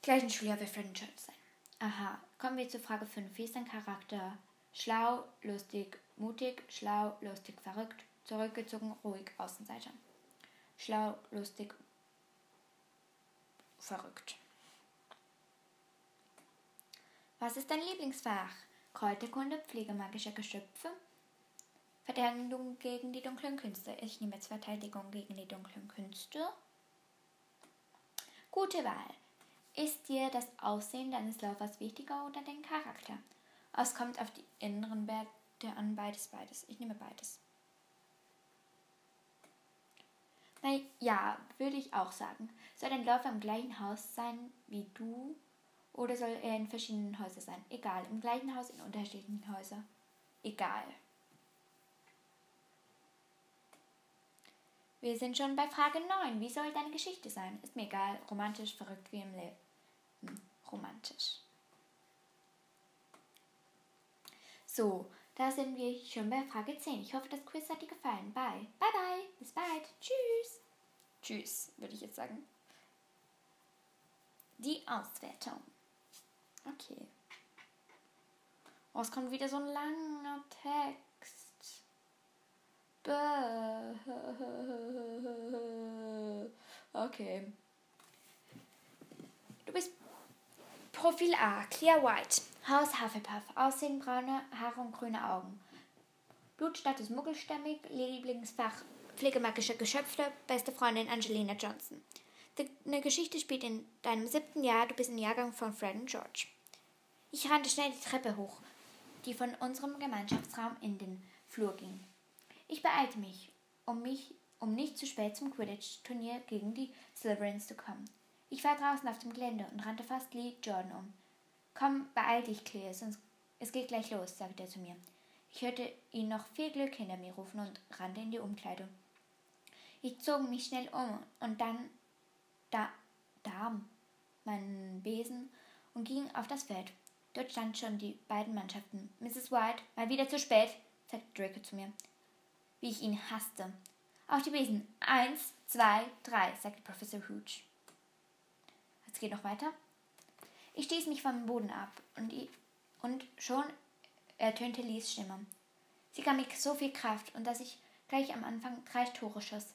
gleichen Schuljahr wie Fred und George sein. Aha, kommen wir zur Frage 5. Wie ist dein Charakter? Schlau, lustig, mutig, schlau, lustig, verrückt, zurückgezogen, ruhig, Außenseiter. Schlau, lustig, verrückt. Was ist dein Lieblingsfach? Kräuterkunde, Pflege magischer Geschöpfe, Verteidigung gegen die dunklen Künste. Ich nehme jetzt Verteidigung gegen die dunklen Künste. Gute Wahl. Ist dir das Aussehen deines Laufers wichtiger oder dein Charakter? Es kommt auf die inneren Werte an, beides, beides. Ich nehme beides. Na ja, würde ich auch sagen. Soll dein Läufer im gleichen Haus sein wie du oder soll er in verschiedenen Häusern sein? Egal, im gleichen Haus, in unterschiedlichen Häusern. Egal. Wir sind schon bei Frage 9. Wie soll deine Geschichte sein? Ist mir egal, romantisch, verrückt wie im Leben. Hm, romantisch. So, da sind wir schon bei Frage 10. Ich hoffe, das Quiz hat dir gefallen. Bye. Bye, bye. Bis bald. Tschüss. Tschüss, würde ich jetzt sagen. Die Auswertung. Okay. Oh, es kommt wieder so ein langer Text. Okay. Du bist Profil A, Clear White. Haus Hufflepuff. Aussehen braune Haare und grüne Augen. Blutstatus muggelstämmig. Lieblingsfach pflegemagische Geschöpfe. Beste Freundin Angelina Johnson. Eine Geschichte spielt in deinem siebten Jahr. Du bist im Jahrgang von Fred und George. Ich rannte schnell die Treppe hoch, die von unserem Gemeinschaftsraum in den Flur ging. Ich beeilte mich, um mich, um nicht zu spät zum Quidditch-Turnier gegen die Slytherins zu kommen. Ich war draußen auf dem Gelände und rannte fast Lee Jordan um. Komm, beeil dich, Claire, sonst es geht gleich los, sagte er zu mir. Ich hörte ihn noch viel Glück hinter mir rufen und rannte in die Umkleidung. Ich zog mich schnell um und dann da, da meinen Besen und ging auf das Feld. Dort standen schon die beiden Mannschaften. Mrs. White, mal wieder zu spät, sagte Draco zu mir wie ich ihn hasste. Auf die Besen. Eins, zwei, drei, sagte Professor Hooch. Es geht noch weiter. Ich stieß mich vom Boden ab und, und schon ertönte Lees Stimme. Sie gab mir so viel Kraft und dass ich gleich am Anfang drei Tore schoss.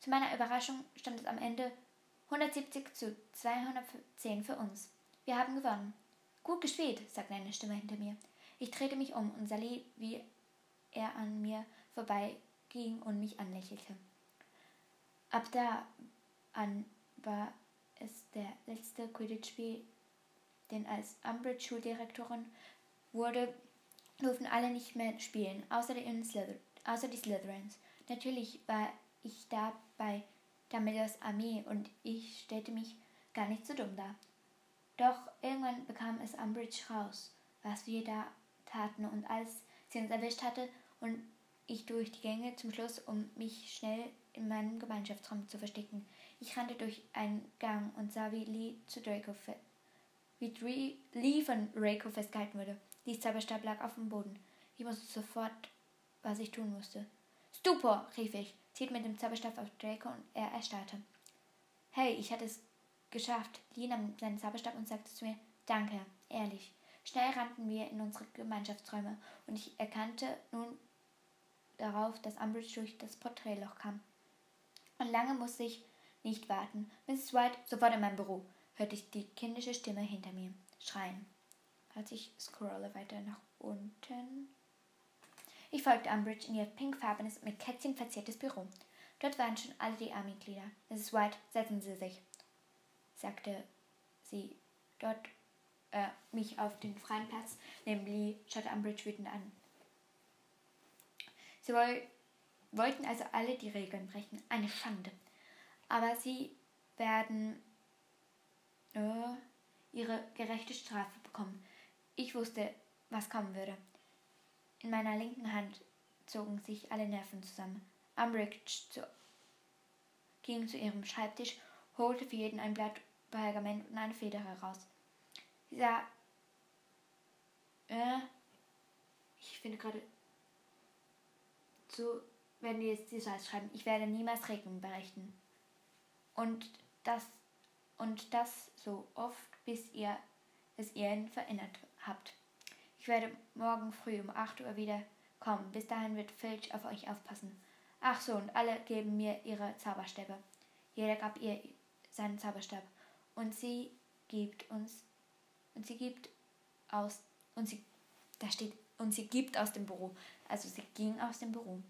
Zu meiner Überraschung stand es am Ende 170 zu 210 für uns. Wir haben gewonnen. Gut gespielt, sagte eine Stimme hinter mir. Ich drehte mich um und sah Lee, wie er an mir vorbei ging und mich anlächelte. Ab da an war es der letzte Quidditch-Spiel, denn als Umbridge Schuldirektorin wurde, durften alle nicht mehr spielen, außer die, Slither außer die Slytherins. Natürlich war ich da bei Dumbledores Armee und ich stellte mich gar nicht so dumm dar. Doch irgendwann bekam es Umbridge raus, was wir da taten und als sie uns erwischt hatte und ich durch die Gänge zum Schluss, um mich schnell in meinem Gemeinschaftsraum zu verstecken. Ich rannte durch einen Gang und sah, wie Lee zu Draco wie Lee von Draco festgehalten wurde. Lees Zauberstab lag auf dem Boden. Ich wusste sofort, was ich tun musste. Stupor, rief ich, zielt mit dem Zauberstab auf Draco und er erstarrte. Hey, ich hatte es geschafft. Lee nahm seinen Zauberstab und sagte zu mir, danke, ehrlich. Schnell rannten wir in unsere Gemeinschaftsräume und ich erkannte nun darauf, dass Umbridge durch das Porträtloch kam. Und lange musste ich nicht warten. Mrs. White, sofort in mein Büro, hörte ich die kindische Stimme hinter mir schreien. Als ich scrolle weiter nach unten. Ich folgte Umbridge in ihr pinkfarbenes, mit Kätzchen verziertes Büro. Dort waren schon alle die A-Mitglieder. Mrs. White, setzen Sie sich, sagte sie. Dort äh, mich auf den freien Platz neben Lee schaute Umbridge wütend an. Sie wollten also alle die Regeln brechen. Eine Schande. Aber sie werden äh, ihre gerechte Strafe bekommen. Ich wusste, was kommen würde. In meiner linken Hand zogen sich alle Nerven zusammen. Umbridge zu, ging zu ihrem Schreibtisch, holte für jeden ein Blatt Pergament und eine Feder heraus. Sie sah. Äh, ich finde gerade so werden wir jetzt die Scheiß schreiben. Ich werde niemals Regeln berechnen. Und das und das so oft, bis ihr es ihr verinnert habt. Ich werde morgen früh um 8 Uhr wieder kommen. Bis dahin wird Filch auf euch aufpassen. Ach so, und alle geben mir ihre Zauberstäbe. Jeder gab ihr seinen Zauberstab. Und sie gibt uns, und sie gibt aus, und sie, da steht, und sie gibt aus dem Büro. Also sie ging aus dem Büro.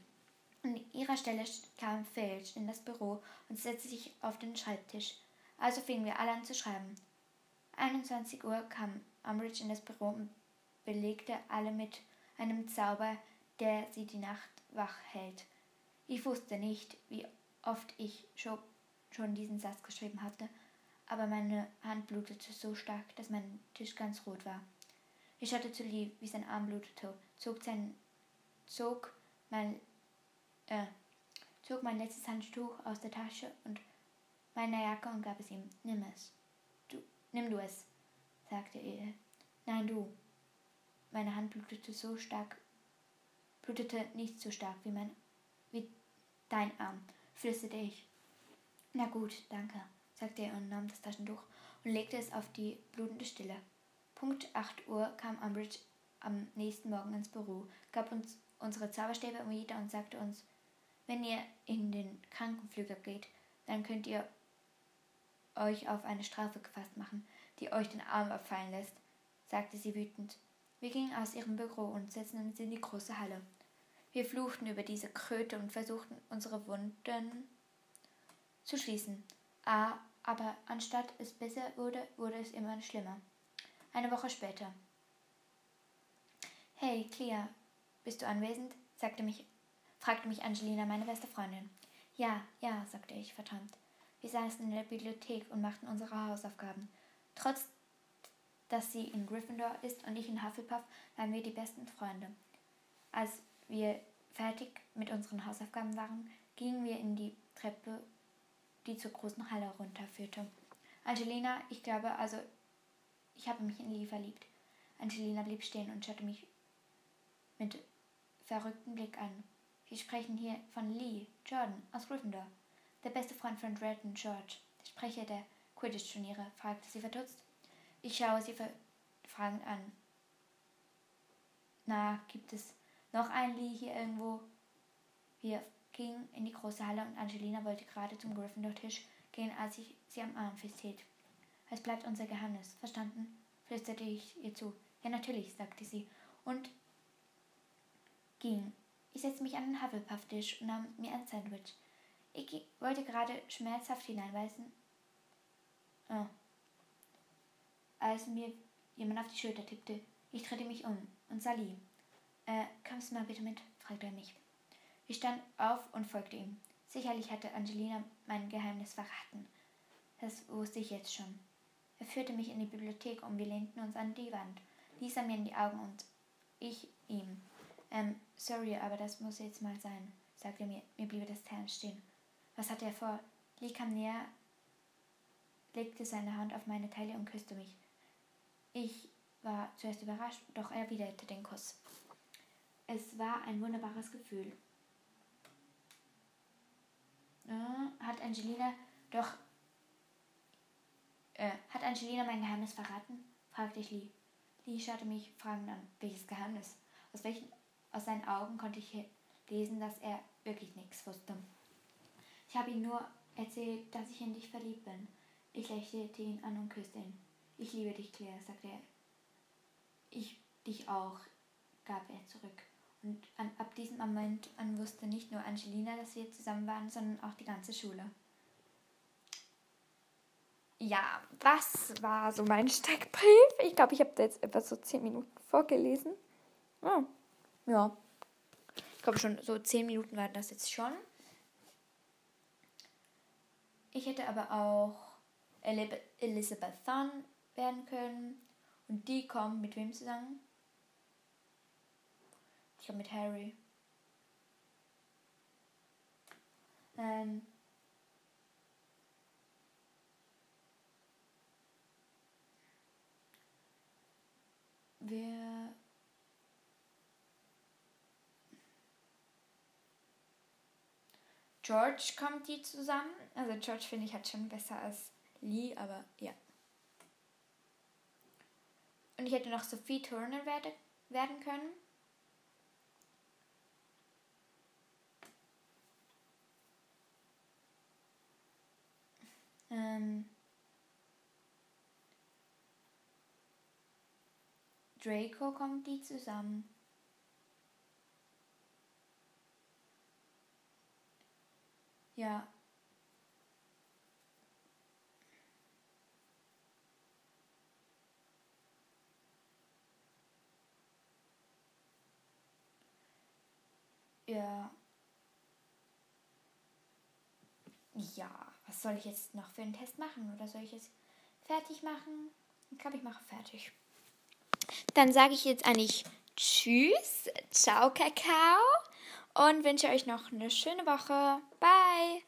An ihrer Stelle kam Filch in das Büro und setzte sich auf den Schreibtisch. Also fingen wir alle an zu schreiben. 21 Uhr kam Umbridge in das Büro und belegte alle mit einem Zauber, der sie die Nacht wach hält. Ich wusste nicht, wie oft ich schon diesen Satz geschrieben hatte, aber meine Hand blutete so stark, dass mein Tisch ganz rot war. Ich schaute zu Lee, wie sein Arm blutete, zog, sein, zog, mein, äh, zog mein letztes Handtuch aus der Tasche und meiner Jacke und gab es ihm. Nimm es. Du, nimm du es, sagte er. Nein, du. Meine Hand blutete so stark, blutete nicht so stark wie mein, wie dein Arm, flüsterte ich. Na gut, danke, sagte er und nahm das Taschentuch und legte es auf die blutende Stille. Punkt 8 Uhr kam Umbridge am nächsten Morgen ins Büro, gab uns unsere Zauberstäbe wieder und sagte uns, wenn ihr in den Krankenflüger geht, dann könnt ihr euch auf eine Strafe gefasst machen, die euch den Arm abfallen lässt, sagte sie wütend. Wir gingen aus ihrem Büro und setzten uns in die große Halle. Wir fluchten über diese Kröte und versuchten unsere Wunden zu schließen. Ah, aber anstatt es besser wurde, wurde es immer schlimmer. Eine Woche später. Hey, Clea, bist du anwesend? sagte mich, fragte mich Angelina, meine beste Freundin. Ja, ja, sagte ich verträumt. Wir saßen in der Bibliothek und machten unsere Hausaufgaben. Trotz dass sie in Gryffindor ist und ich in Hufflepuff, waren wir die besten Freunde. Als wir fertig mit unseren Hausaufgaben waren, gingen wir in die Treppe, die zur großen Halle runterführte. Angelina, ich glaube, also, ich habe mich in Lee verliebt. Angelina blieb stehen und schaute mich mit verrücktem Blick an. Sie sprechen hier von Lee Jordan aus Gryffindor, der beste Freund von Red und George, der Sprecher der Quidditch-Turniere, fragte sie verdutzt. Ich schaue sie fragend an. Na, gibt es noch ein Lee hier irgendwo? Wir gingen in die große Halle und Angelina wollte gerade zum Gryffindor-Tisch gehen, als ich sie am Arm festhielt. Es bleibt unser Geheimnis, verstanden? flüsterte ich ihr zu. Ja, natürlich, sagte sie und ging. Ich setzte mich an den Hufflepuff-Tisch und nahm mir ein Sandwich. Ich wollte gerade schmerzhaft hineinweisen. Oh, als mir jemand auf die Schulter tippte. Ich drehte mich um und sah Lee. Äh, kommst du mal bitte mit? fragte er mich. Ich stand auf und folgte ihm. Sicherlich hatte Angelina mein Geheimnis verraten. Das wusste ich jetzt schon. Er führte mich in die Bibliothek und wir lehnten uns an die Wand. Lee sah mir in die Augen und ich ihm. Ähm, sorry, aber das muss jetzt mal sein, sagte er mir. Mir blieb das Herz stehen. Was hatte er vor? Lee kam näher, legte seine Hand auf meine Taille und küsste mich. Ich war zuerst überrascht, doch erwiderte den Kuss. Es war ein wunderbares Gefühl. Äh, hat Angelina doch. Äh, hat Angelina mein Geheimnis verraten? fragte ich Lee. Lee schaute mich fragend an. Welches Geheimnis? Aus, welchen, aus seinen Augen konnte ich lesen, dass er wirklich nichts wusste. Ich habe ihm nur erzählt, dass ich in dich verliebt bin. Ich lächelte ihn an und küsste ihn. Ich liebe dich, Claire, sagte er. Ich dich auch, gab er zurück. Und an, ab diesem Moment an wusste nicht nur Angelina, dass wir zusammen waren, sondern auch die ganze Schule. Ja, das war so mein [laughs] Steckbrief. Ich glaube, ich habe da jetzt etwa so zehn Minuten vorgelesen. Oh, ja. Ich glaube schon, so zehn Minuten waren das jetzt schon. Ich hätte aber auch Elizabeth Thun werden können. Und die kommen mit wem zusammen? Ich glaube mit Harry. Ähm, wer George kommt die zusammen. Also George finde ich hat schon besser als Lee, aber ja. Und ich hätte noch Sophie Turner werde, werden können. Ähm, Draco kommt die zusammen. Ja. Ja. Ja, was soll ich jetzt noch für einen Test machen? Oder soll ich es fertig machen? Ich glaube, ich mache fertig. Dann sage ich jetzt eigentlich Tschüss, ciao Kakao und wünsche euch noch eine schöne Woche. Bye!